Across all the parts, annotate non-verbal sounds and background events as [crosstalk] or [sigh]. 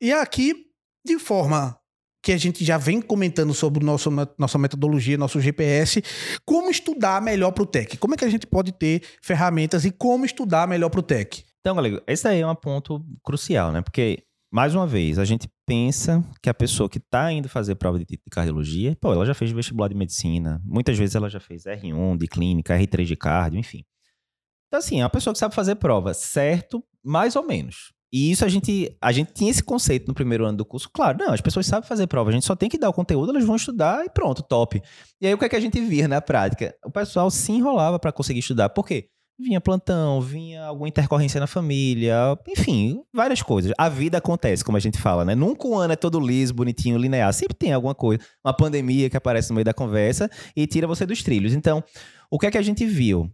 E aqui, de forma que a gente já vem comentando sobre nosso, nossa metodologia, nosso GPS, como estudar melhor para o TEC? Como é que a gente pode ter ferramentas e como estudar melhor para o TEC? Então, galera, esse aí é um ponto crucial, né? Porque, mais uma vez, a gente pensa que a pessoa que está indo fazer prova de cardiologia, pô, ela já fez vestibular de medicina, muitas vezes ela já fez R1 de clínica, R3 de cardio, enfim. Então, assim, é uma pessoa que sabe fazer prova, certo, mais ou menos. E isso a gente, a gente tinha esse conceito no primeiro ano do curso. Claro, não, as pessoas sabem fazer prova, a gente só tem que dar o conteúdo, elas vão estudar e pronto, top. E aí o que é que a gente via na prática? O pessoal se enrolava para conseguir estudar. Por quê? Vinha plantão, vinha alguma intercorrência na família, enfim, várias coisas. A vida acontece, como a gente fala, né? Nunca um ano é todo liso, bonitinho, linear. Sempre tem alguma coisa, uma pandemia que aparece no meio da conversa e tira você dos trilhos. Então, o que é que a gente viu?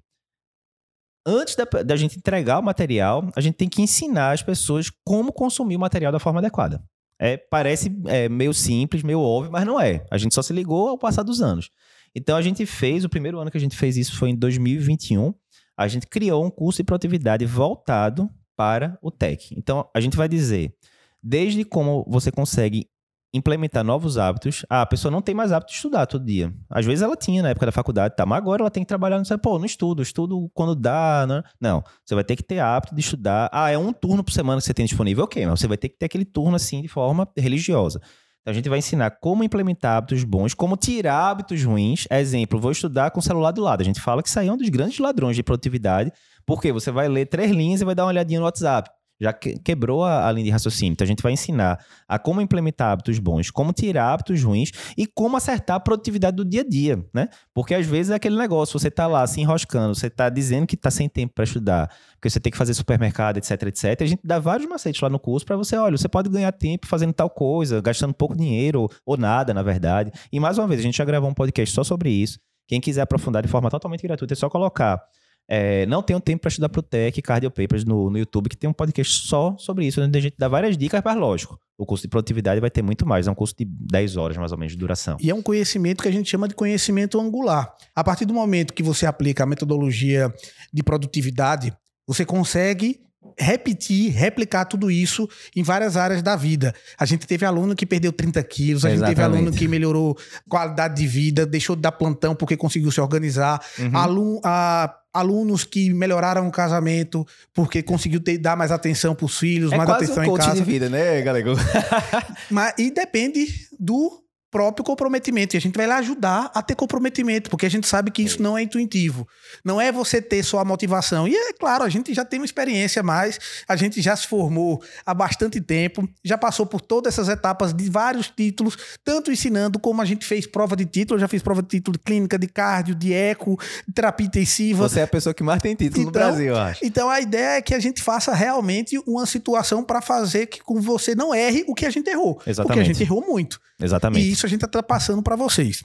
Antes da, da, gente entregar o material, a gente tem que ensinar as pessoas como consumir o material da forma adequada. É, parece é, meio simples, meio óbvio, mas não é. A gente só se ligou ao passar dos anos. Então a gente fez, o primeiro ano que a gente fez isso foi em 2021. A gente criou um curso de produtividade voltado para o tech. Então a gente vai dizer desde como você consegue implementar novos hábitos. Ah, a pessoa não tem mais hábito de estudar todo dia. Às vezes ela tinha na época da faculdade, tá, mas agora ela tem que trabalhar, não pô, não estudo, estudo quando dá, né? Não, você vai ter que ter hábito de estudar. Ah, é um turno por semana que você tem disponível, ok, mas você vai ter que ter aquele turno assim de forma religiosa. Então a gente vai ensinar como implementar hábitos bons, como tirar hábitos ruins. Exemplo, vou estudar com o celular do lado. A gente fala que isso aí é um dos grandes ladrões de produtividade, porque você vai ler três linhas e vai dar uma olhadinha no WhatsApp já quebrou a, a, linha de raciocínio. Então a gente vai ensinar a como implementar hábitos bons, como tirar hábitos ruins e como acertar a produtividade do dia a dia, né? Porque às vezes é aquele negócio, você tá lá se enroscando, você tá dizendo que tá sem tempo para estudar, porque você tem que fazer supermercado, etc, etc. A gente dá vários macetes lá no curso para você, olha, você pode ganhar tempo fazendo tal coisa, gastando pouco dinheiro ou, ou nada, na verdade. E mais uma vez, a gente já gravou um podcast só sobre isso. Quem quiser aprofundar de forma totalmente gratuita, é só colocar é, não tenho tempo para estudar pro Tech Cardio Papers no, no YouTube, que tem um podcast só sobre isso, onde a gente dá várias dicas, mas lógico, o curso de produtividade vai ter muito mais, é um curso de 10 horas mais ou menos de duração. E é um conhecimento que a gente chama de conhecimento angular. A partir do momento que você aplica a metodologia de produtividade, você consegue repetir, replicar tudo isso em várias áreas da vida. A gente teve aluno que perdeu 30 quilos, a gente teve aluno que melhorou qualidade de vida, deixou de dar plantão porque conseguiu se organizar. Uhum. Aluno, a, alunos que melhoraram o casamento porque conseguiu ter, dar mais atenção para os filhos, é mais atenção um em casa. de vida, né, galego? [laughs] Mas, e depende do próprio comprometimento. E a gente vai lá ajudar a ter comprometimento, porque a gente sabe que isso não é intuitivo. Não é você ter só a motivação. E é claro, a gente já tem uma experiência mais, a gente já se formou há bastante tempo, já passou por todas essas etapas de vários títulos, tanto ensinando como a gente fez prova de título. Eu já fiz prova de título de clínica, de cardio, de eco, de terapia intensiva. Você é a pessoa que mais tem título então, no Brasil, eu acho. Então a ideia é que a gente faça realmente uma situação para fazer que com você não erre o que a gente errou. Exatamente. Porque a gente errou muito. Exatamente. Isso a gente está passando para vocês.